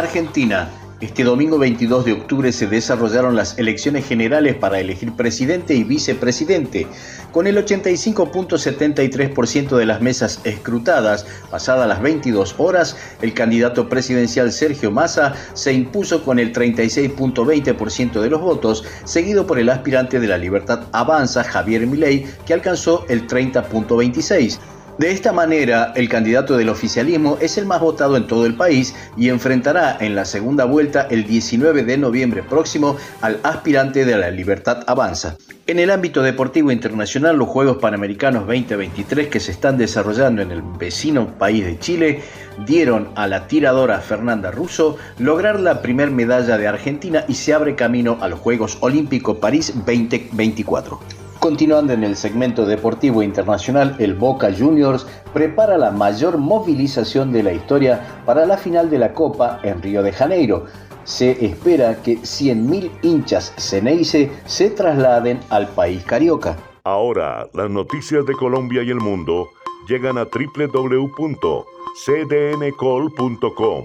Argentina. Este domingo 22 de octubre se desarrollaron las elecciones generales para elegir presidente y vicepresidente. Con el 85.73% de las mesas escrutadas, pasadas las 22 horas, el candidato presidencial Sergio Massa se impuso con el 36.20% de los votos, seguido por el aspirante de la Libertad Avanza, Javier Milei, que alcanzó el 30.26%. De esta manera, el candidato del oficialismo es el más votado en todo el país y enfrentará en la segunda vuelta el 19 de noviembre próximo al aspirante de la Libertad Avanza. En el ámbito deportivo internacional, los Juegos Panamericanos 2023 que se están desarrollando en el vecino país de Chile dieron a la tiradora Fernanda Russo lograr la primer medalla de Argentina y se abre camino a los Juegos Olímpicos París 2024. Continuando en el segmento deportivo internacional, el Boca Juniors prepara la mayor movilización de la historia para la final de la Copa en Río de Janeiro. Se espera que 100.000 hinchas Ceneice se trasladen al país carioca. Ahora, las noticias de Colombia y el mundo llegan a www.cdncol.com.